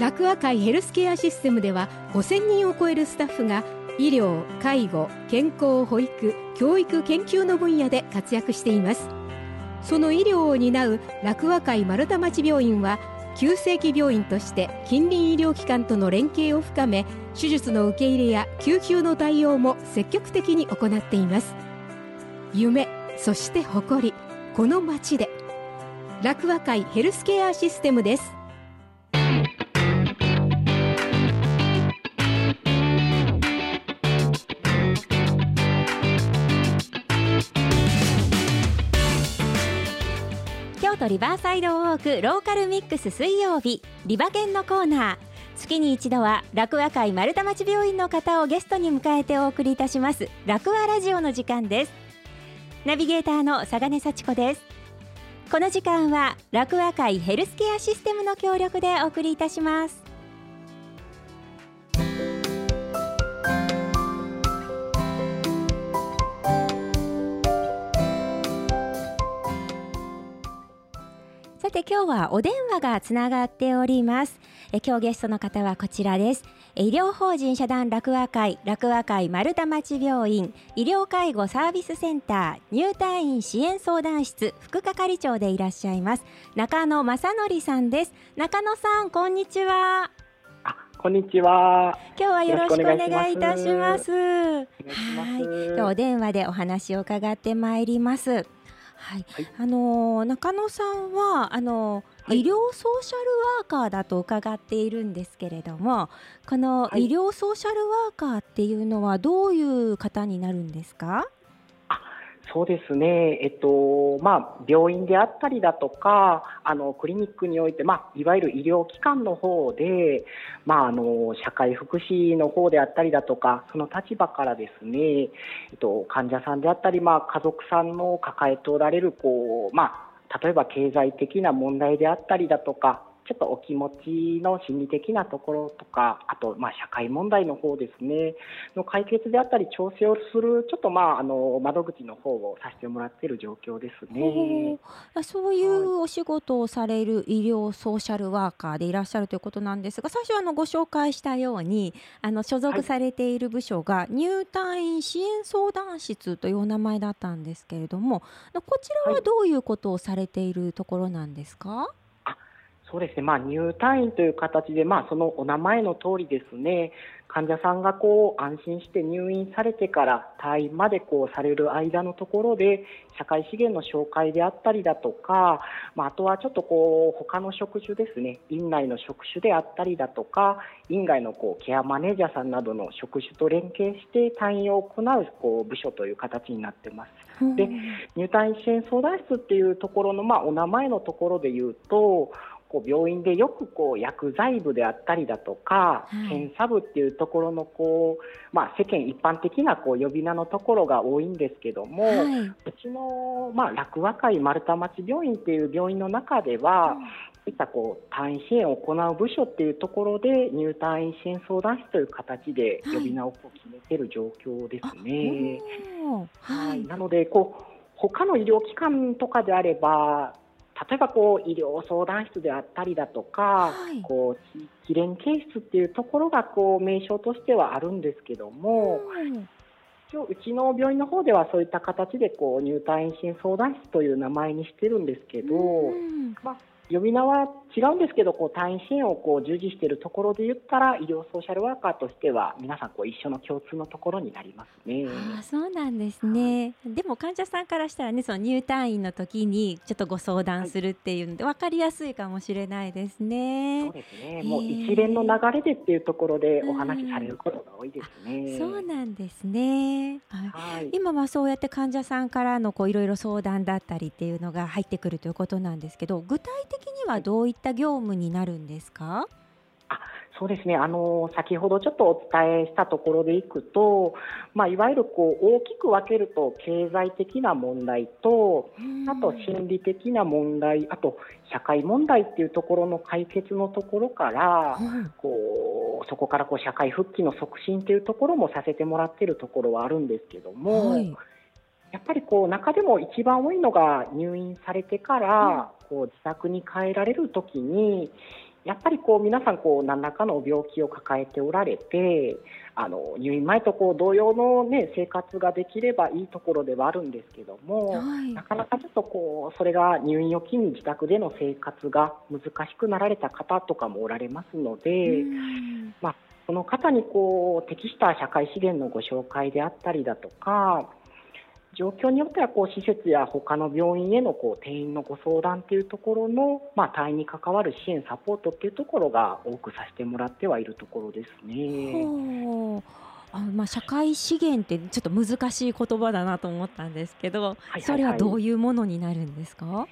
楽和会ヘルスケアシステムでは5000人を超えるスタッフが医療介護健康保育教育研究の分野で活躍しています。その医療を担う楽和会丸太町病院は急性期病院として近隣医療機関との連携を深め手術の受け入れや救急の対応も積極的に行っています。夢そして誇りこの町で楽和会ヘルスケアシステムです。リバーサイドウォークローカルミックス水曜日リバ犬のコーナー。月に一度は楽和会丸太町病院の方をゲストに迎えてお送りいたします楽和ラジオの時間です。ナビゲーターの佐賀幸子です。この時間は楽和会ヘルスケアシステムの協力でお送りいたします。さて今日はお電話がつながっておりますえ今日ゲストの方はこちらです医療法人社団楽和会楽和会丸太町病院医療介護サービスセンター入退院支援相談室副係長でいらっしゃいます中野正則さんです中野さんこんにちはこんにちは。今日はよろしくお願いいたします。はい、今日お電話でお話を伺ってまいります。はい、はい、あの中野さんはあの、はい、医療ソーシャルワーカーだと伺っているんですけれども、この医療ソーシャルワーカーっていうのはどういう方になるんですか？そうですね、えっとまあ、病院であったりだとかあのクリニックにおいて、まあ、いわゆる医療機関の方で、まあ、あの社会福祉の方であったりだとかその立場からですね、えっと、患者さんであったり、まあ、家族さんの抱えておられるこう、まあ、例えば経済的な問題であったりだとかちょっとお気持ちの心理的なところとか、あと、まあ、社会問題の方ですね、の解決であったり、調整をする、ちょっと、まあ、あの窓口の方をさせてもらっている状況ですね。そういうお仕事をされる医療ソーシャルワーカーでいらっしゃるということなんですが、最初あのご紹介したように、あの所属されている部署が入退院支援相談室というお名前だったんですけれども、こちらはどういうことをされているところなんですか？はいそうですね、まあ、入退院という形で、まあ、そのお名前の通りですね、患者さんがこう安心して入院されてから退院までこうされる間のところで、社会資源の紹介であったりだとか、まあ、あとはちょっとこう他の職種ですね、院内の職種であったりだとか、院外のこうケアマネージャーさんなどの職種と連携して退院を行うこう部署という形になってます。で入退院支援相談室っていうところの、まあ、お名前のところで言うと、こう病院でよくこう薬剤部であったりだとか、検査部っていうところのこう、まあ、世間一般的なこう呼び名のところが多いんですけども、はい、うちの、まあ、楽和会丸太町病院っていう病院の中では、そういったこう退院支援を行う部署っていうところで入退院支援相談室という形で呼び名をこう決めている状況ですね。はい、はい、なのでこう他の医療機関とかであれば例えばこう医療相談室であったりだとか、はい、こう地域連携室っていうところがこう名称としてはあるんですけども、うん、うちの病院の方ではそういった形でこう入退院支援相談室という名前にしてるんですけど、うん、まあ、呼び名は違うんですけど、こう退院支援をこう従事しているところで言ったら、医療ソーシャルワーカーとしては、皆さんこう一緒の共通のところになりますね。あそうなんですね、はい、でも患者さんからしたらね、その入退院の時にちょっとご相談するっていうので、分かりやすいかもしれないですね。そうですね、もう一連の流れでっていうところでお話しされることが多いですね。うそうなんですね、はい、今はそうやって患者さんからのこういろいろ相談だったりっていうのが入ってくるということなんですけど、具体的にはどういった業務になるんですか？あそうですね。あの先ほどちょっとお伝えしたところでいくと、まあ、いわゆるこう大きく分けると経済的な問題とあと心理的な問題あと社会問題っていうところの解決のところから、こうそこからこう社会復帰の促進というところもさせてもらっているところはあるんですけども。はいやっぱりこう中でも一番多いのが入院されてからこう自宅に帰られるときにやっぱりこう皆さんこう何らかの病気を抱えておられてあの入院前とこう同様の、ね、生活ができればいいところではあるんですけども、はい、なかなかちょっとこうそれが入院を機に自宅での生活が難しくなられた方とかもおられますので、まあ、その方にこう適した社会資源のご紹介であったりだとか状況によってはこう施設や他の病院へのこう転院のご相談というところの、まあ、退院に関わる支援、サポートっていうところが多くさせてもらってはいるところですね。あまあ、社会資源ってちょっと難しい言葉だなと思ったんですけど、それはどういうものになるんですか、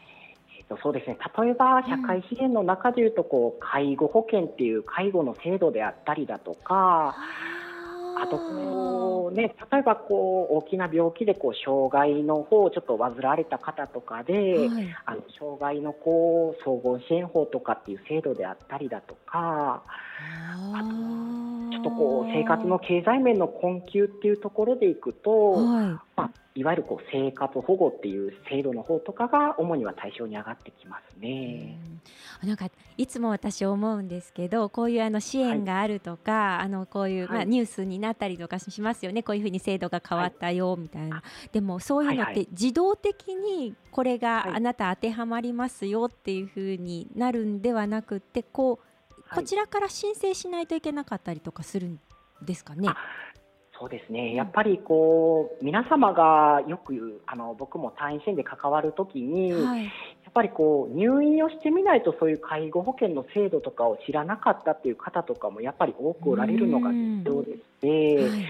えー、とそうですね例えば社会資源の中でいうとこう、介護保険っていう介護の制度であったりだとか。あとこう、ね、例えばこう大きな病気でこう障害の方をちょっと患われた方とかで、はい、あの障害のこう総合支援法とかっていう制度であったりだとかあとっとこう生活の経済面の困窮っていうところでいくと、はい。まあ、いわゆるこう生活保護っていう制度の方とかが主には対象に上がってきますね。なんかいつも私思うんですけどこういうあの支援があるとか、はい、あのこういう、まあ、ニュースになったりとかしますよね。こういうふうに制度が変わったよみたいな、はい、でもそういうのって自動的にこれがあなた当てはまりますよっていうふうになるんではなくてこうこちらから申請しないといけなかったりとかするんですかね？そうですね、やっぱりこう皆様がよくあの僕も退院支援で関わるときに、はい、やっぱりこう入院をしてみないとそういう介護保険の制度とかを知らなかったっていう方とかもやっぱり多くおられるのが実情でして、はい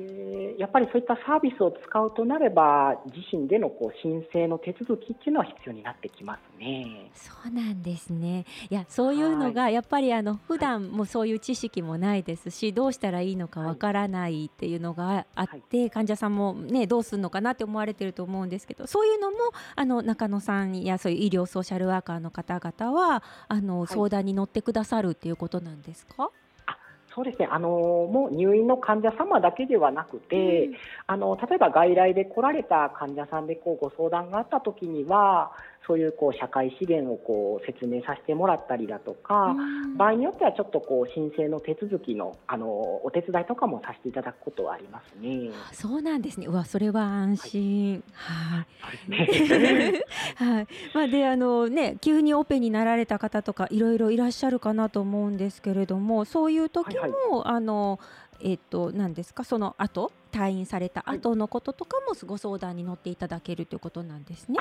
でやっぱりそういったサービスを使うとなれば自身でのこう申請の手続きっていうのは必要になってきますね。そうなんですね。いやそういうのがやっぱりあの普段もそういう知識もないですし、どうしたらいいのかわからないっていうのがあって、患者さんもねどうするのかなって思われてると思うんですけど、そういうのもあの中野さんやそういう医療ソーシャルワーカーの方々はあの相談に乗ってくださるっていうことなんですか？そうですね。あのもう入院の患者様だけではなくて、うん、あの例えば外来で来られた患者さんでこうご相談があった時にはそういうこう社会資源をこう説明させてもらったりだとか、場合によってはちょっとこう申請の手続きのあのお手伝いとかもさせていただくことはありますね。そうなんですね。うわそれは安心。はい。はい。まあであのね急にオペになられた方とかいろいろいらっしゃるかなと思うんですけれども、そういう時も、はいはい、あのえっ、ー、と何ですか？その後退院された後のこととかもご相談に乗っていただけるということなんですね。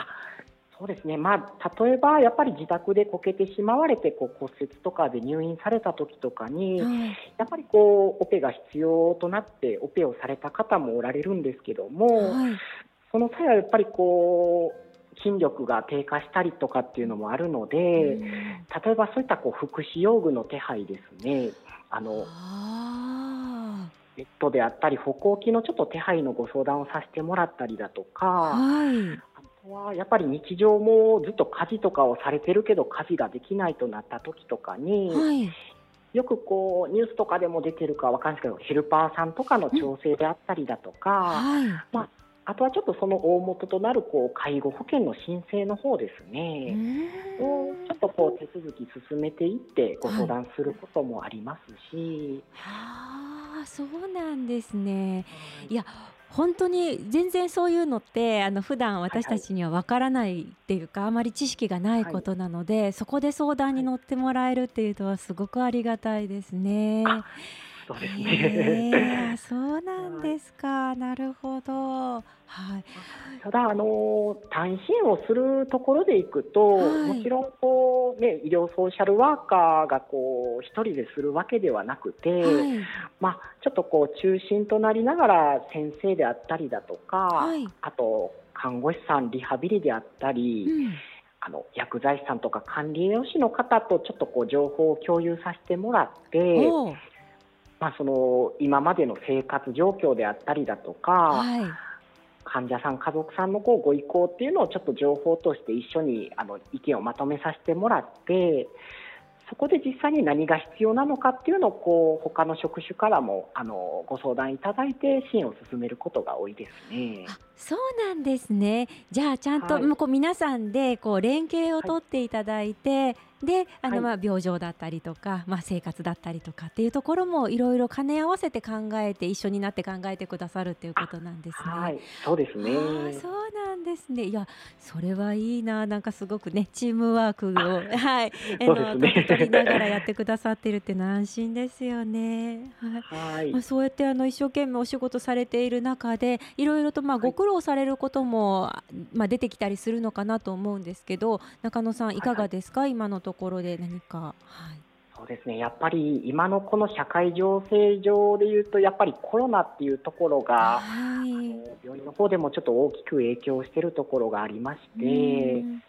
そうですね、まあ、例えばやっぱり自宅でこけてしまわれてこう骨折とかで入院された時とかに、はい、やっぱりこうオペが必要となってオペをされた方もおられるんですけども、はい、その際はやっぱりこう筋力が低下したりとかっていうのもあるので、例えばそういったこう福祉用具の手配ですね。あのベッドであったり歩行器のちょっと手配のご相談をさせてもらったりだとか、はい、はやっぱり日常もずっと家事とかをされてるけど家事ができないとなった時とかに、はい、よくこうニュースとかでも出てるかわかんないですけどヘルパーさんとかの調整であったりだとか、はい、まああとはちょっとその大元となるこう介護保険の申請の方ですね、をちょっとこう手続き進めていってご相談することもありますし。はい、あそうなんですね。いや本当に全然そういうのってあの普段私たちにはわからないっていうか、あまり知識がないことなので、そこで相談に乗ってもらえるっていうのはすごくありがたいですね。そうですね。そうなんですか。なるほど。はい。ただあの単身をするところでいくと、はい、もちろんこうね医療ソーシャルワーカーがこう一人でするわけではなくて、はい、まあちょっとこう中心となりながら先生であったりだとか、はい、あと看護師さんリハビリであったり。うんあの薬剤師さんとか管理栄養士の方とちょっとこう情報を共有させてもらってまあ、その今までの生活状況であったりだとか、はい、患者さん、家族さんのこうご意向っていうのをちょっと情報として一緒にあの意見をまとめさせてもらってそこで実際に何が必要なのかっていうのをこう他の職種からもあのご相談いただいて支援を進めることが多いですね。そうなんですね。じゃあちゃんと、はい、こう皆さんでこう連携を取っていただいて、はい、であの、はいまあ病状だったりとか、まあ、生活だったりとかっていうところもいろいろ兼ね合わせて考えて一緒になって考えてくださるっていうことなんですね。はい、そうですね。そうなんですね。いや、それはいいな、なんかすごくね、チームワークを、はい、あそうですね取りながらやってくださってるってのは安心ですよね。はい。はいまあ、。そうやってあの一生懸命お仕事されている中でいろいろとまあはいご苦労されることも、まあ、出てきたりするのかなと思うんですけど中野さんいかがですか、今のところで何か、はい、そうですね。やっぱり今のこの社会情勢上で言うと、やっぱりコロナっていうところが、はい。病院の方でもちょっと大きく影響しているところがありまして、うん。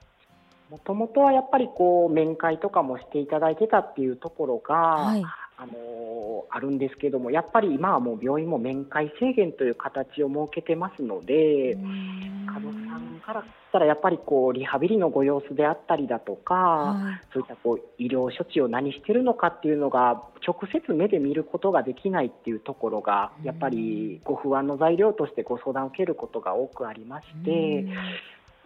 もともとはやっぱりこう面会とかもしていただいてたっていうところが、はい。あのあるんですけども、やっぱり今はもう病院も面会制限という形を設けてますので、うからしたらやっぱりこうリハビリのご様子であったりだとか、はい。そういったこう医療処置を何してるのかっていうのが直接目で見ることができないっていうところがやっぱりご不安の材料としてご相談を受けることが多くありまして、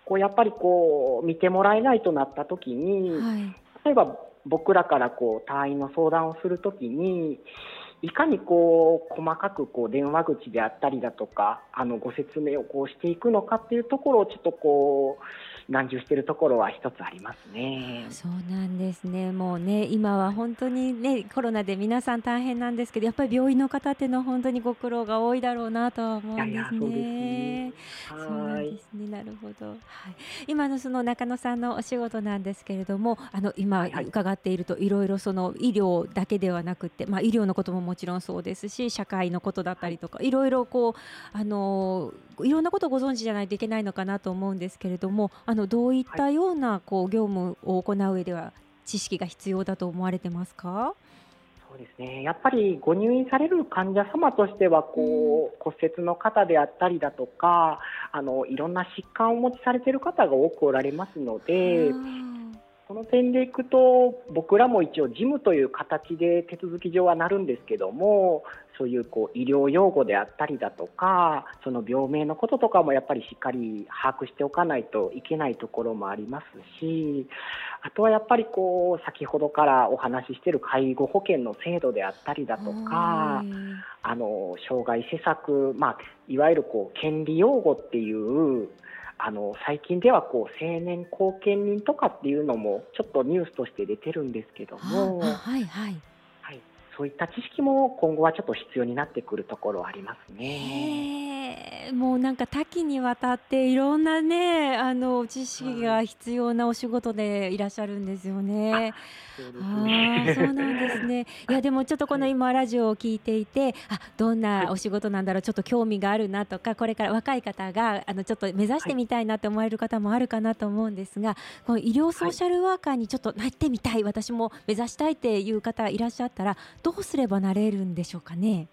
こうやっぱりこう見てもらえないとなった時に、はい。例えば僕らからこう退院の相談をするときにいかにこう細かくこう電話口であったりだとかあのご説明をこうしていくのかっていうところをちょっとこう難重しているところは一つありますね。そうなんですね。もうね、今は本当にね、コロナで皆さん大変なんですけど、やっぱり病院の方っていうのは本当にご苦労が多いだろうなとは思うんですね。そうですねそうなんはいですね。なるほど。はい。今のその中野さんのお仕事なんですけれども、あの今伺っているといろいろその医療だけではなくて、まあ医療のことももちろんそうですし、社会のことだったりとか、いろいろこうあのいろんなことをご存知じゃないといけないのかなと思うんですけれども、あのどういったようなこう業務を行う上では知識が必要だと思われてますか？そうですねやっぱりご入院される患者様としてはこう、骨折の方であったりだとかあのいろんな疾患をお持ちされている方が多くおられますので。その点でいくと僕らも一応事務という形で手続き上はなるんですけどもそういうこう医療用語であったりだとかその病名のこととかもやっぱりしっかり把握しておかないといけないところもありますしあとはやっぱりこう先ほどからお話ししている介護保険の制度であったりだとかあの障害施策、まあ、いわゆるこう権利擁護っていうあの最近ではこう青年後見人とかっていうのもちょっとニュースとして出てるんですけども、あはいはい。はい、そういった知識も今後はちょっと必要になってくるところはありますね。へえ、もうなんか多岐にわたっていろんなね、あの知識が必要なお仕事でいらっしゃるんですよね。そうですあ。そうなんですね。いやでもちょっとこの今ラジオを聞いていて、あ、どんなお仕事なんだろう、ちょっと興味があるなとか、これから若い方があのちょっと目指してみたいなって思われる方もあるかなと思うんですが、この医療ソーシャルワーカーにちょっとなってみたい、私も目指したいっていう方いらっしゃったら、どうすればなれるんでしょうかね？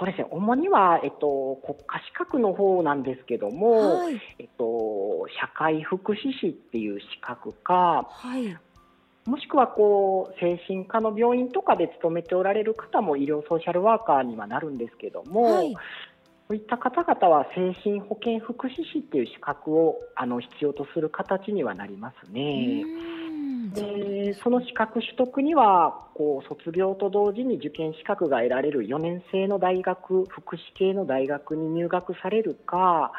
そうですね。主にはえっと国家資格の方なんですけども、はいえっと社会福祉士っていう資格か、はい。もしくはこう精神科の病院とかで勤めておられる方も医療ソーシャルワーカーにはなるんですけども、はい。そういった方々は精神保健福祉士っていう資格をあの必要とする形にはなりますね。でその資格取得にはこう卒業と同時に受験資格が得られる4年生の大学福祉系の大学に入学されるか、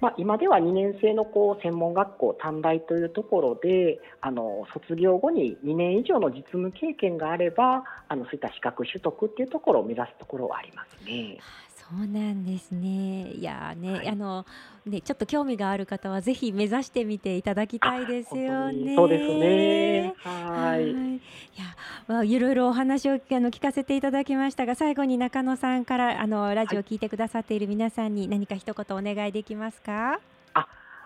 まあ、今では2年生のこう専門学校短大というところであの卒業後に2年以上の実務経験があればあのそういった資格取得っていうところを目指すところはありますね。そうなんですね。いやーね、はいあのねちょっと興味がある方はぜひ目指してみていただきたいですよね。そうですね。は。はいい。いや、まあ、いろいろお話をあの聞かせていただきましたが、最後に中野さんからあのラジオを聞いてくださっている皆さんに何か一言お願いできますか？はい、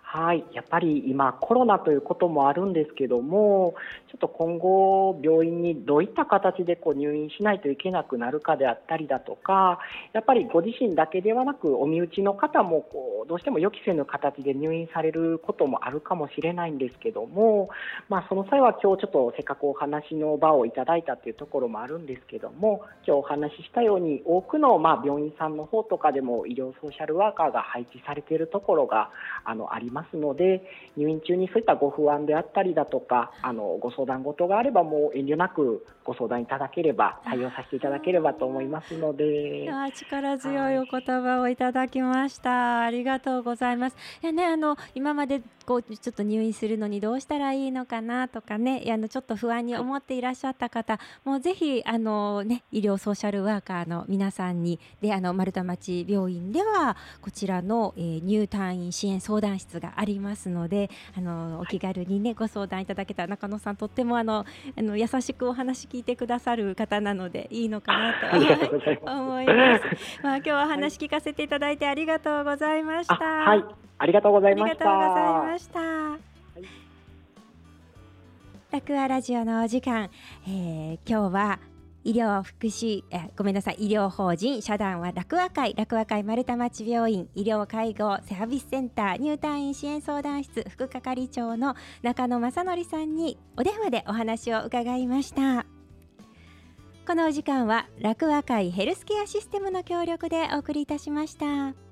はい。やっぱり今、コロナということもあるんですけども、ちょっと今後、病院にどういった形でこう入院しないといけなくなるかであったりだとか、やっぱりご自身だけではなく、お身内の方もこうどうしても予期せぬ形で入院されることもあるかもしれないんですけども、まあ、その際は今日ちょっとせっかくお話の場をいただいたというところもあるんですけども、今日お話ししたように、多くのま病院さんの方とかでも医療ソーシャルワーカーが配置されているところがあのありますますので入院中にそういったご不安であったりだとかあのご相談事があればもう遠慮なくご相談いただければ対応させていただければと思いますので。力強いお言葉をいただきました。ありがとうございます。いやねあの今までこうちょっと入院するのにどうしたらいいのかなとかねあのちょっと不安に思っていらっしゃった方、もうぜひあのね医療ソーシャルワーカーの皆さんにであの丸太町病院ではこちらの、えー、入退院支援相談室がありますのであのお気軽にねご相談いただけたら中野さんとってもあのあの優しくお話聞いてくださる方なのでいいのかなと思います。まあ今日は話聞かせていただいてありがとうございました。はい、ありがとうございました。ありがとうございました。はいラクアラジオのお時間、えー、今日は医療福祉えごめんなさい医療法人社団は楽和会楽和会丸太町病院医療介護サービスセンター入退院支援相談室副係長の中野正則さんにお電話でお話を伺いましたこのお時間は楽和会ヘルスケアシステムの協力でお送りいたしました。